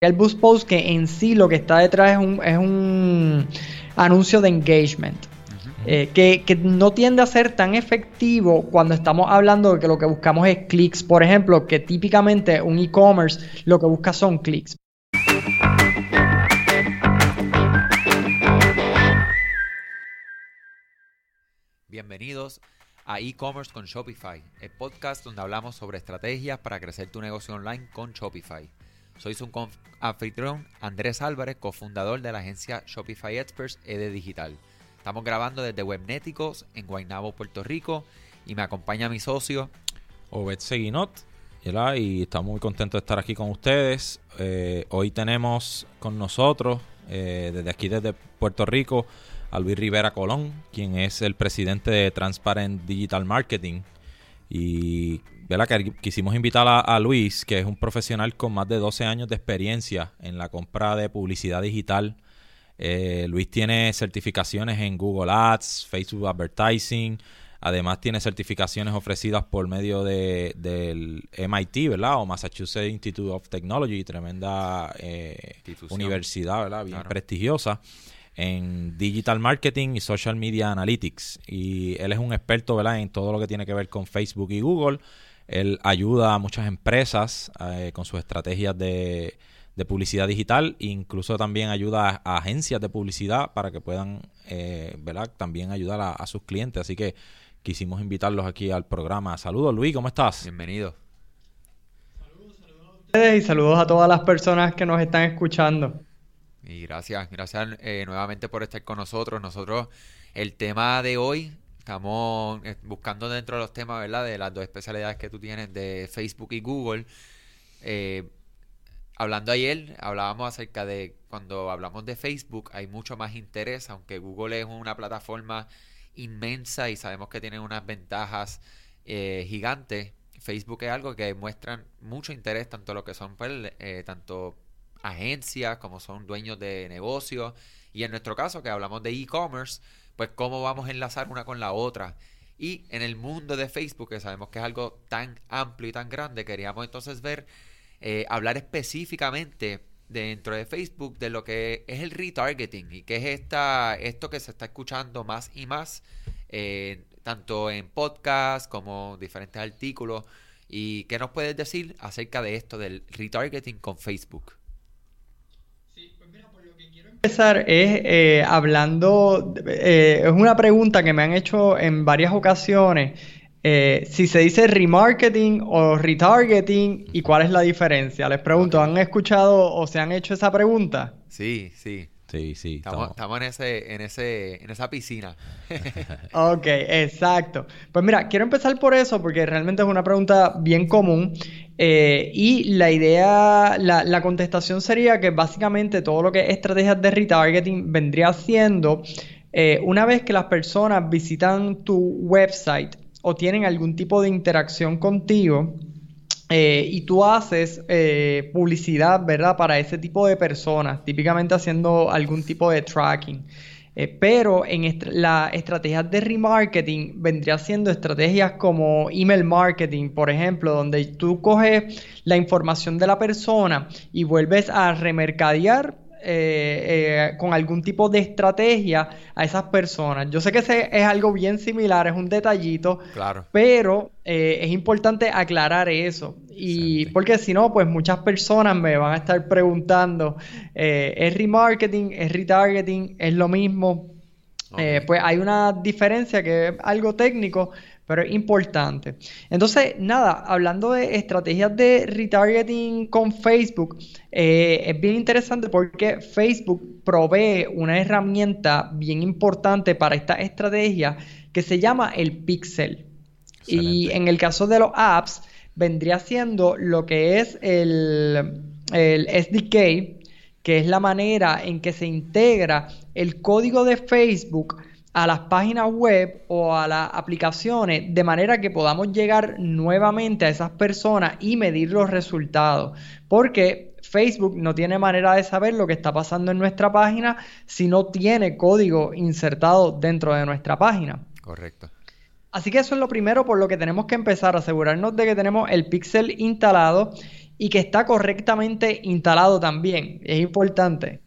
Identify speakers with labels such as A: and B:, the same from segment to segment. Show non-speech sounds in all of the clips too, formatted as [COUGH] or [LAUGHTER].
A: el boost post que en sí lo que está detrás es un, es un anuncio de engagement. Eh, que, que, no tiende a ser tan efectivo cuando estamos hablando de que lo que buscamos es clics. Por ejemplo, que típicamente un e-commerce lo que busca son clics.
B: Bienvenidos a e-commerce con Shopify, el podcast donde hablamos sobre estrategias para crecer tu negocio online con Shopify. Soy su anfitrión Andrés Álvarez, cofundador de la agencia Shopify Experts ED Digital. Estamos grabando desde Webnéticos en Guaynabo, Puerto Rico y me acompaña mi socio
C: Obed Seguinot y estamos muy contentos de estar aquí con ustedes. Eh, hoy tenemos con nosotros, eh, desde aquí, desde Puerto Rico, a Luis Rivera Colón, quien es el presidente de Transparent Digital Marketing. Y que quisimos invitar a, Luis, que es un profesional con más de 12 años de experiencia en la compra de publicidad digital. Eh, Luis tiene certificaciones en Google Ads, Facebook Advertising, además tiene certificaciones ofrecidas por medio de, del MIT, ¿verdad? O Massachusetts Institute of Technology, tremenda eh, universidad, ¿verdad? Bien prestigiosa en digital marketing y social media analytics. Y él es un experto, ¿verdad? En todo lo que tiene que ver con Facebook y Google. Él ayuda a muchas empresas eh, con sus estrategias de, publicidad digital, incluso también ayuda a, agencias de publicidad para que puedan, eh, ¿verdad? También ayudar a, sus clientes. Así que quisimos invitarlos aquí al programa. Saludos, Luis, ¿cómo estás?
B: Bienvenido.
A: Saludos, saludos a ustedes y saludos a todas las personas que nos están escuchando.
B: Y gracias, gracias eh, nuevamente por estar con nosotros. Nosotros, el tema de hoy Estamos eh, buscando dentro de los temas, ¿verdad? De las dos especialidades que tú tienes de Facebook y Google. Eh, hablando ayer, hablábamos acerca de cuando hablamos de Facebook, hay mucho más interés, aunque Google es una plataforma inmensa y sabemos que tiene unas ventajas eh, gigantes. Facebook es algo que muestran mucho interés, tanto lo que son pues, tanto agencias como son dueños de negocios. Y en nuestro caso, que hablamos de e-commerce, pues cómo vamos a enlazar una con la otra. Y en el mundo de Facebook, que sabemos que es algo tan amplio y tan grande, queríamos entonces ver, eh, hablar específicamente dentro de Facebook de lo que es el retargeting y que es esta, esto que se está escuchando más y más, eh, tanto en podcast como diferentes artículos. ¿Y qué nos puedes decir acerca de esto del retargeting con Facebook?
A: Empezar es eh, hablando, eh, es una pregunta que me han hecho en varias ocasiones, eh, si se dice remarketing o retargeting y cuál es la diferencia. Les pregunto, ¿han escuchado o se han hecho esa pregunta?
B: Sí, sí.
C: Sí, sí.
B: Estamos, estamos, en, ese, en, ese, en esa piscina. [LAUGHS]
A: ok, exacto. Pues mira, quiero empezar por eso porque realmente es una pregunta bien común. Eh, y la idea, la, la, contestación sería que básicamente todo lo que es estrategias de retargeting vendría siendo eh, una vez que las personas visitan tu website o tienen algún tipo de interacción contigo, eh, y tú haces eh, publicidad, ¿verdad? Para ese tipo de personas, típicamente haciendo algún tipo de tracking. Eh, pero en las estrategias de remarketing vendría siendo estrategias como email marketing, por ejemplo, donde tú coges la información de la persona y vuelves a remercadear eh, eh, con algún tipo de estrategia a esas personas. Yo sé que ese es algo bien similar, es un detallito,
B: claro.
A: pero eh, es importante aclarar eso. Y porque si no, pues muchas personas me van a estar preguntando, ¿es remarketing? ¿Es retargeting? ¿Es lo mismo? pues hay una diferencia que es algo técnico, pero es importante. Entonces, nada, hablando de estrategias de retargeting con Facebook, eh, es bien interesante porque Facebook provee una herramienta bien importante para esta estrategia que se llama el Pixel. Y en el caso de los apps, vendría siendo lo que es el, el SDK, que es la manera en que se integra el código de Facebook a las páginas web o a las aplicaciones de manera que podamos llegar nuevamente a esas personas y medir los resultados. Porque Facebook no tiene manera de saber lo que está pasando en nuestra página si no tiene código insertado dentro de nuestra página.
B: Correcto.
A: Así que eso es lo primero por lo que tenemos que empezar, asegurarnos de que tenemos el pixel instalado y que está correctamente instalado también. Es importante.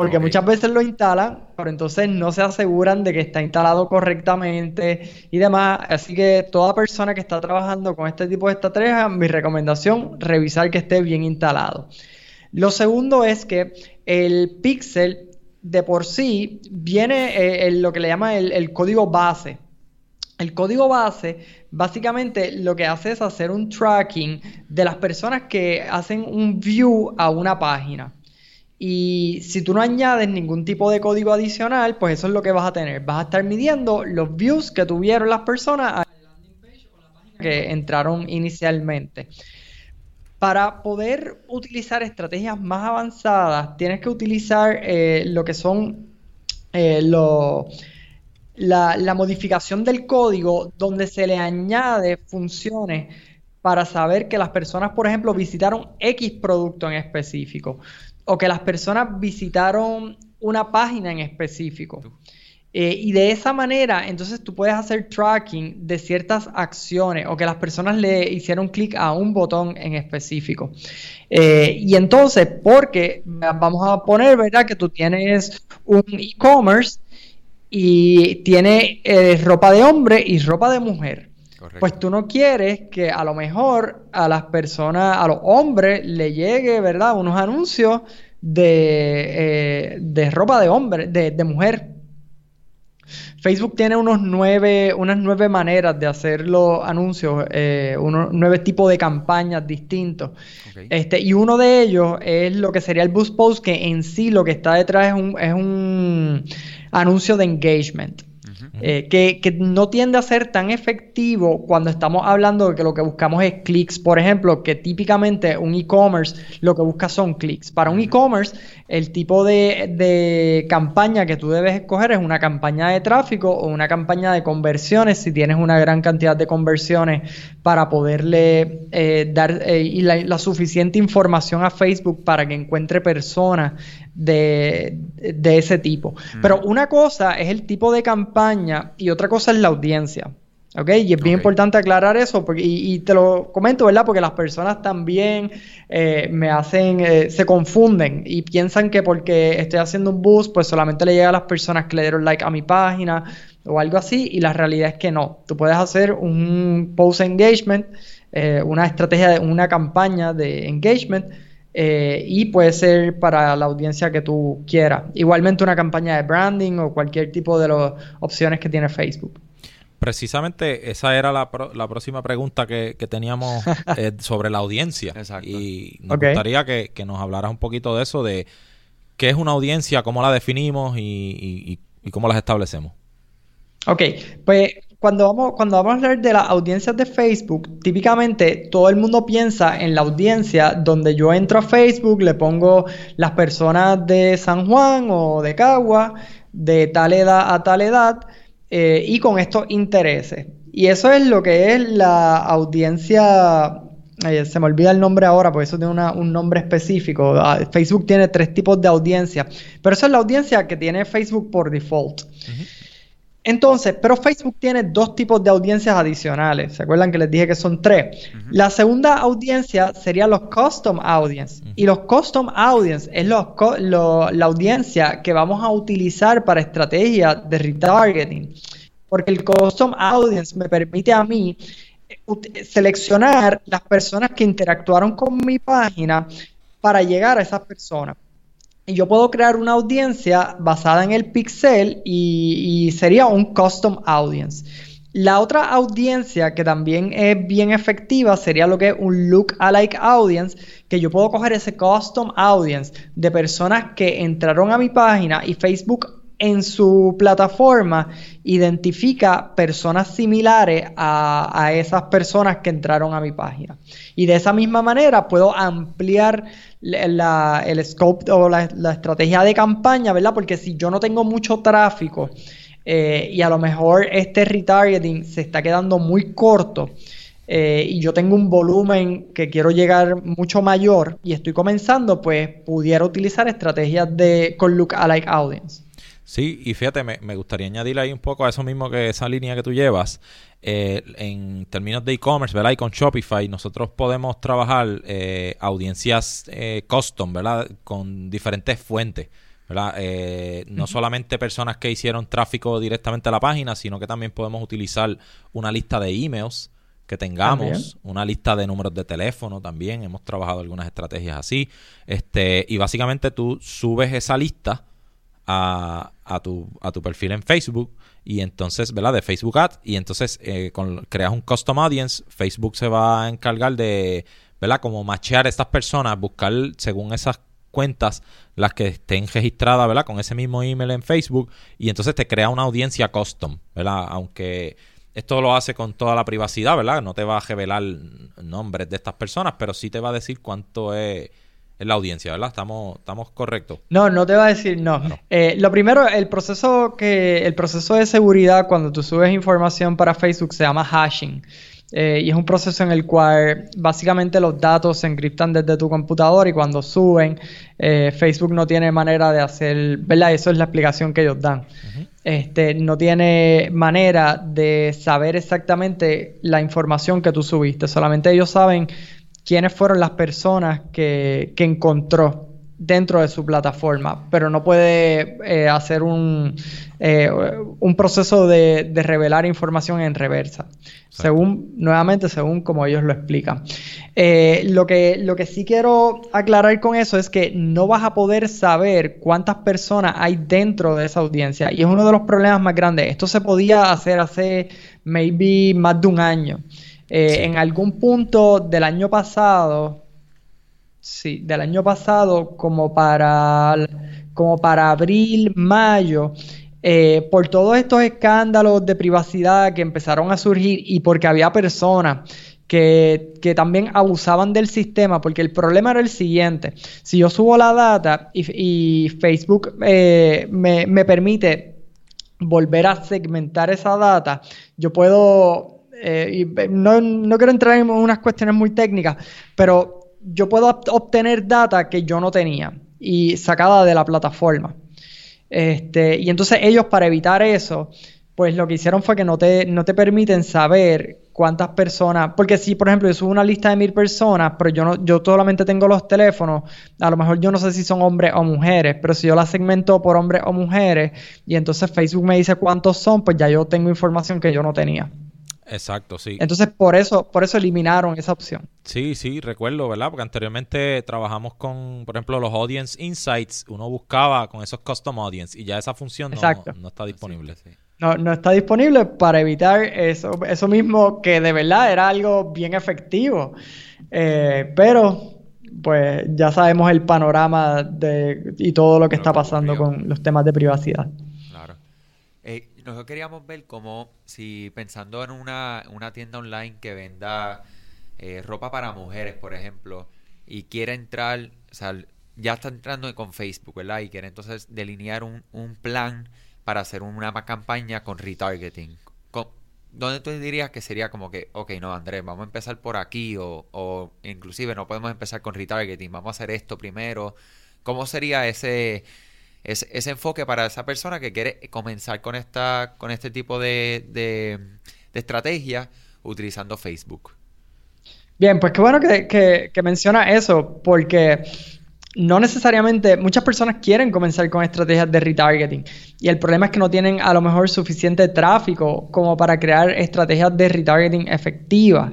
A: Porque muchas veces lo instalan, pero entonces no se aseguran de que está instalado correctamente y demás. Así que toda persona que está trabajando con este tipo de estrategias, mi recomendación, revisar que esté bien instalado. Lo segundo es que el pixel de por sí viene eh, en lo que le llama el, código base. El código base básicamente lo que hace es hacer un tracking de las personas que hacen un view a una página. Y si tú no añades ningún tipo de código adicional, pues eso es lo que vas a tener. Vas a estar midiendo los views que tuvieron las personas a que entraron inicialmente. Para poder utilizar estrategias más avanzadas, tienes que utilizar eh, lo que son eh, la modificación del código donde se le añade funciones para saber que las personas, por ejemplo, visitaron X producto en específico o que las personas visitaron una página en específico. Eh, y de esa manera, entonces tú puedes hacer tracking de ciertas acciones o que las personas le hicieron clic a un botón en específico. Eh, y entonces, porque vamos a poner, ¿verdad? Que tú tienes un e-commerce y tiene eh, ropa de hombre y ropa de mujer. Pues tú no quieres que a lo mejor a las personas, a los hombres, le llegue, ¿verdad? Unos anuncios de, de ropa de hombre, de, de mujer. Facebook tiene unos nueve, unas nueve maneras de hacer los anuncios, eh, unos nueve tipos de campañas distintos. Este, y uno de ellos es lo que sería el Boost Post, que en sí lo que está detrás es un, es un anuncio de engagement. Eh, que, no tiende a ser tan efectivo cuando estamos hablando de que lo que buscamos es clics. Por ejemplo, que típicamente un e-commerce lo que busca son clics. Para un e-commerce, el tipo de, campaña que tú debes escoger es una campaña de tráfico o una campaña de conversiones, si tienes una gran cantidad de conversiones para poderle eh, dar eh, la, suficiente información a Facebook para que encuentre personas de, ese tipo. Pero una cosa es el tipo de campaña y otra cosa es la audiencia. ¿Ok? Y es bien importante aclarar eso porque, y, te lo comento, ¿verdad? Porque las personas también eh, me hacen, eh, se confunden y piensan que porque estoy haciendo un boost, pues solamente le llega a las personas que le dieron like a mi página o algo así. Y la realidad es que no. Tú puedes hacer un post engagement, eh, una estrategia, de, una campaña de engagement eh, y puede ser para la audiencia que tú quieras. Igualmente una campaña de branding o cualquier tipo de las opciones que tiene Facebook.
C: Precisamente esa era la, la próxima pregunta que, teníamos [LAUGHS] eh, sobre la audiencia. Y nos gustaría que, nos hablaras un poquito de eso, de qué es una audiencia, cómo la definimos y, y cómo las establecemos.
A: Ok, pues cuando vamos, cuando vamos a hablar de las audiencias de Facebook, típicamente todo el mundo piensa en la audiencia donde yo entro a Facebook, le pongo las personas de San Juan o de Cagua, de tal edad a tal edad, eh, y con estos intereses. Y eso es lo que es la audiencia se me olvida el nombre ahora, porque eso tiene un nombre específico. Ah, Facebook tiene tres tipos de audiencia, pero esa es la audiencia que tiene Facebook por default. Entonces, pero Facebook tiene dos tipos de audiencias adicionales. ¿Se acuerdan que les dije que son tres? La segunda audiencia sería los custom audience. Y los custom audience es la audiencia que vamos a utilizar para estrategias de retargeting. Porque el custom audience me permite a mí eh, seleccionar las personas que interactuaron con mi página para llegar a esas personas yo puedo crear una audiencia basada en el pixel y, sería un custom audience. La otra audiencia que también es bien efectiva sería lo que es un look-alike audience, que yo puedo coger ese custom audience de personas que entraron a mi página y Facebook en su plataforma identifica personas similares a, esas personas que entraron a mi página. Y de esa misma manera puedo ampliar el scope o la, estrategia de campaña, ¿verdad? Porque si yo no tengo mucho tráfico eh, y a lo mejor este retargeting se está quedando muy corto, eh, y yo tengo un volumen que quiero llegar mucho mayor y estoy comenzando, pues pudiera utilizar estrategias de con look alike audience.
C: Sí, y fíjate, me, gustaría añadir ahí un poco a eso mismo que esa línea que tú llevas. Eh, en términos de e-commerce, ¿verdad? Y con Shopify, nosotros podemos trabajar eh, audiencias eh, custom, ¿verdad? Con diferentes fuentes. ¿verdad? no solamente personas que hicieron tráfico directamente a la página, sino que también podemos utilizar una lista de emails que tengamos, una lista de números de teléfono también, hemos trabajado algunas estrategias así, este, y básicamente tú subes esa lista a, a, tu, a tu perfil en Facebook y entonces, ¿verdad? De Facebook Ads y entonces eh, con, creas un custom audience, Facebook se va a encargar de, ¿verdad? Como machear a estas personas, buscar según esas cuentas las que estén registradas, ¿verdad? Con ese mismo email en Facebook y entonces te crea una audiencia custom, ¿verdad? Aunque esto lo hace con toda la privacidad, ¿verdad? No te va a revelar nombres de estas personas, pero sí te va a decir cuánto es en la audiencia, ¿verdad? Estamos, estamos correctos.
A: No, no te va a decir no. Eh, lo primero, el proceso que, el proceso de seguridad cuando tú subes información para Facebook se llama hashing. Eh, y es un proceso en el cual básicamente los datos se encriptan desde tu computador y cuando suben, eh, Facebook no tiene manera de hacer, ¿verdad? Eso es la explicación que ellos dan. este, no tiene manera de saber exactamente la información que tú subiste, solamente ellos saben quiénes fueron las personas que, encontró dentro de su plataforma, pero no puede eh, hacer un, eh, un proceso de, revelar información en reversa, según, nuevamente, según como ellos lo explican. Eh, lo, que, lo que sí quiero aclarar con eso es que no vas a poder saber cuántas personas hay dentro de esa audiencia, y es uno de los problemas más grandes. Esto se podía hacer hace maybe más de un año. Eh, en algún punto del año pasado, sí, del año pasado, como para, como para abril, mayo, eh, por todos estos escándalos de privacidad que empezaron a surgir y porque había personas que, también abusaban del sistema, porque el problema era el siguiente, si yo subo la data y, Facebook eh, me, me permite volver a segmentar esa data, yo puedo eh, y eh, no, no, quiero entrar en unas cuestiones muy técnicas, pero yo puedo obtener data que yo no tenía y sacada de la plataforma. Este, y entonces ellos para evitar eso, pues lo que hicieron fue que no te, no te permiten saber cuántas personas, porque si por ejemplo yo subo una lista de mil personas, pero yo no, yo solamente tengo los teléfonos, a lo mejor yo no sé si son hombres o mujeres, pero si yo la segmento por hombres o mujeres y entonces Facebook me dice cuántos son, pues ya yo tengo información que yo no tenía.
C: Exacto, sí.
A: Entonces, por eso, por eso eliminaron esa opción.
C: Sí, sí, recuerdo, ¿verdad? Porque anteriormente trabajamos con, por ejemplo, los Audience Insights. Uno buscaba con esos Custom Audience y ya esa función no, está disponible.
A: No, no está disponible para evitar eso, eso mismo que de verdad era algo bien efectivo. Eh, pero, pues ya sabemos el panorama de, y todo lo que está pasando con los temas de privacidad.
B: Eh, nosotros queríamos ver cómo, si pensando en una, tienda online que venda eh, ropa para mujeres, por ejemplo, y quiere entrar, o sea, ya está entrando con Facebook, ¿verdad? Y quiere entonces delinear un, plan para hacer una campaña con retargeting. ¿Dónde tú dirías que sería como que, ok, no, Andrés, vamos a empezar por aquí o, o inclusive no podemos empezar con retargeting, vamos a hacer esto primero? ¿Cómo sería ese ese enfoque para esa persona que quiere comenzar con esta con este tipo de, de, estrategia utilizando Facebook.
A: Bien, pues qué bueno que, que, menciona eso, porque no necesariamente muchas personas quieren comenzar con estrategias de retargeting y el problema es que no tienen a lo mejor suficiente tráfico como para crear estrategias de retargeting efectivas.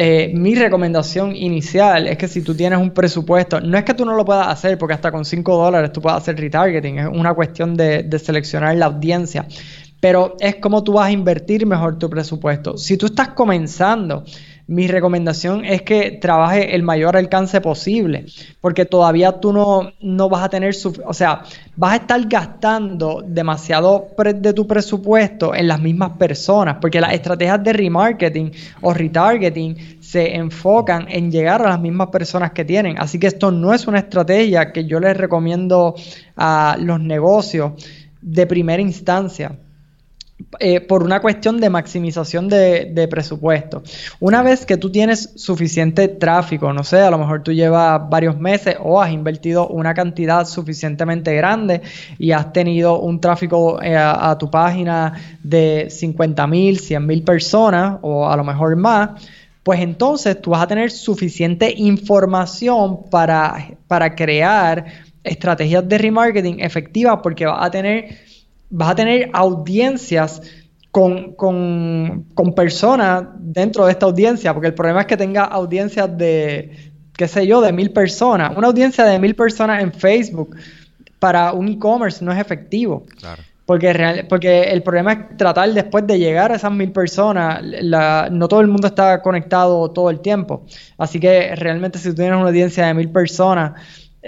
A: Eh, mi recomendación inicial es que si tú tienes un presupuesto, no es que tú no lo puedas hacer, porque hasta con 5 dólares tú puedes hacer retargeting, es una cuestión de, de seleccionar la audiencia, pero es como tú vas a invertir mejor tu presupuesto. Si tú estás comenzando, mi recomendación es que trabaje el mayor alcance posible, porque todavía tú no, no vas a tener, o sea, vas a estar gastando demasiado de tu presupuesto en las mismas personas, porque las estrategias de remarketing o retargeting se enfocan en llegar a las mismas personas que tienen. Así que esto no es una estrategia que yo les recomiendo a los negocios de primera instancia. Eh, por una cuestión de maximización de, presupuesto. Una vez que tú tienes suficiente tráfico, no sé, a lo mejor tú llevas varios meses o has invertido una cantidad suficientemente grande y has tenido un tráfico eh, a, tu página de 50 mil, 100 mil personas o a lo mejor más, pues entonces tú vas a tener suficiente información para, para crear estrategias de remarketing efectivas porque vas a tener vas a tener audiencias con, personas dentro de esta audiencia, porque el problema es que tenga audiencias de, qué sé yo, de mil personas. Una audiencia de mil personas en Facebook para un e-commerce no es efectivo. Claro. Porque, porque el problema es tratar después de llegar a esas mil personas, no todo el mundo está conectado todo el tiempo. Así que realmente si tú tienes una audiencia de mil personas,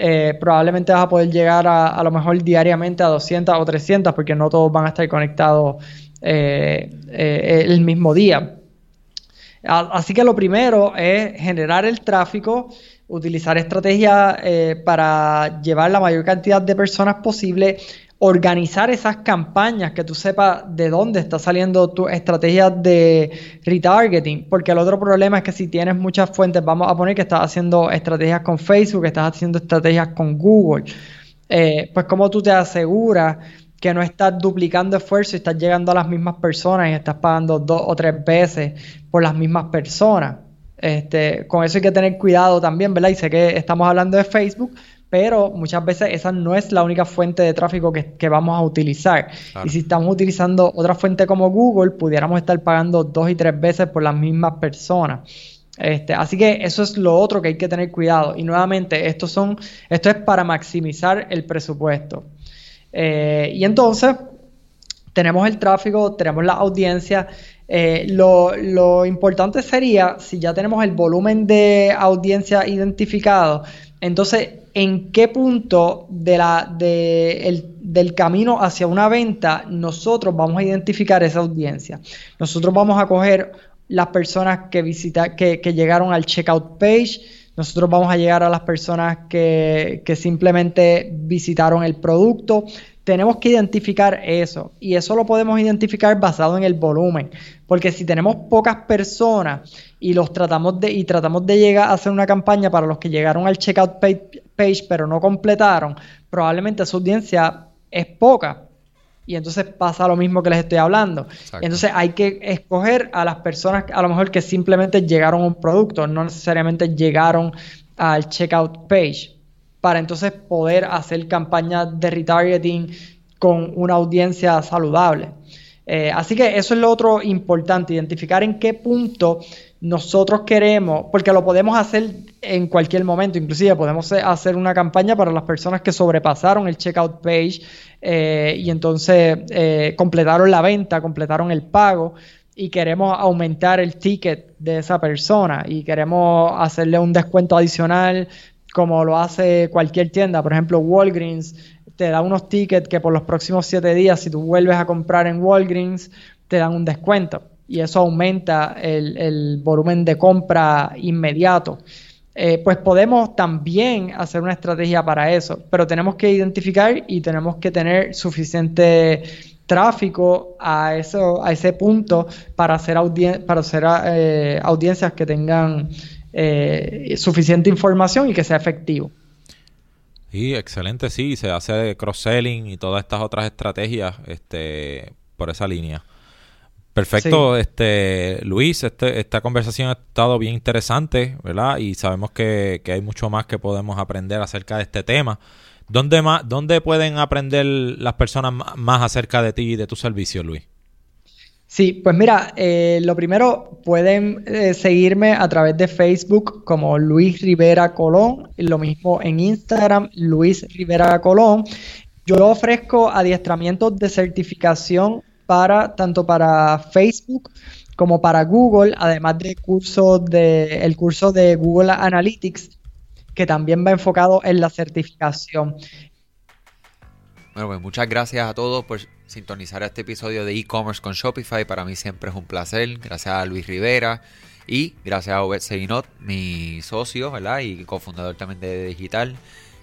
A: eh, probablemente vas a poder llegar a, a lo mejor diariamente a 200 o 300 porque no todos van a estar conectados eh, eh, el mismo día. Así que lo primero es generar el tráfico, utilizar estrategias para llevar la mayor cantidad de personas posible organizar esas campañas, que tú sepas de dónde está saliendo tu estrategia de retargeting, porque el otro problema es que si tienes muchas fuentes, vamos a poner que estás haciendo estrategias con Facebook, que estás haciendo estrategias con Google, eh, pues cómo tú te aseguras que no estás duplicando esfuerzo y estás llegando a las mismas personas y estás pagando dos o tres veces por las mismas personas. Este, con eso hay que tener cuidado también, ¿verdad? Y sé que estamos hablando de Facebook, pero muchas veces esa no es la única fuente de tráfico que, vamos a utilizar. Y si estamos utilizando otra fuente como Google, pudiéramos estar pagando dos y tres veces por las mismas personas. Este, así que eso es lo otro que hay que tener cuidado. Y nuevamente, esto, son, esto es para maximizar el presupuesto. Eh, y entonces, tenemos el tráfico, tenemos la audiencia. Eh, lo, importante sería, si ya tenemos el volumen de audiencia identificado, entonces en qué punto del camino hacia una venta nosotros vamos a identificar esa audiencia. Nosotros vamos a coger las personas que, visita, que, llegaron al checkout page, nosotros vamos a llegar a las personas que simplemente visitaron el producto, tenemos que identificar eso y eso lo podemos identificar basado en el volumen, porque si tenemos pocas personas y los tratamos de y tratamos de llegar a hacer una campaña para los que llegaron al checkout page, pero no completaron, probablemente su audiencia es poca. Y entonces pasa lo mismo que les estoy hablando. Entonces hay que escoger a las personas a lo mejor que simplemente llegaron a un producto, no necesariamente llegaron al checkout page para entonces poder hacer campañas de retargeting con una audiencia saludable. Eh, así que eso es lo otro importante, identificar en qué punto nosotros queremos, porque lo podemos hacer en cualquier momento, inclusive podemos hacer una campaña para las personas que sobrepasaron el checkout page eh, y entonces eh, completaron la venta, completaron el pago y queremos aumentar el ticket de esa persona y queremos hacerle un descuento adicional como lo hace cualquier tienda. Por ejemplo, Walgreens te da unos tickets que por los próximos siete días, si tú vuelves a comprar en Walgreens, te dan un descuento. Y eso aumenta el, volumen de compra inmediato. Eh, pues podemos también hacer una estrategia para eso, pero tenemos que identificar y tenemos que tener suficiente tráfico a, eso, a ese punto para hacer, eh, audiencias que tengan eh, suficiente información y que sea efectivo.
C: Sí, excelente, sí, se hace cross-selling y todas estas otras estrategias este, por esa línea. Perfecto, este Luis, este, esta conversación ha estado bien interesante, ¿verdad? Y sabemos que, que, hay mucho más que podemos aprender acerca de este tema. ¿Dónde, más, ¿Dónde pueden aprender las personas más acerca de ti y de tu servicio, Luis?
A: Sí, pues mira, eh, lo primero, pueden eh, seguirme a través de Facebook como Luis Rivera Colón, lo mismo en Instagram, Luis Rivera Colón. Yo ofrezco adiestramientos de certificación para tanto para Facebook como para Google, además del de el curso de Google Analytics que también va enfocado en la certificación.
B: Bueno, pues muchas gracias a todos por sintonizar este episodio de e-commerce con Shopify. Para mí siempre es un placer. Gracias a Luis Rivera y gracias a Obed Seinot, mi socio ¿verdad? y cofundador también de Digital.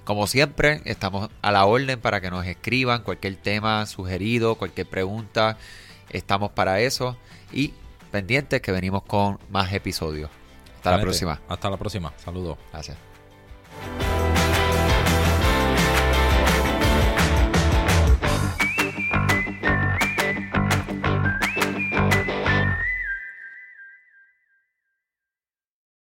B: Como siempre, estamos a la orden para que nos escriban cualquier tema sugerido, cualquier pregunta. estamos para eso y pendientes que venimos con más episodios. Hasta la próxima.
C: Hasta la próxima. Saludos.
B: Gracias.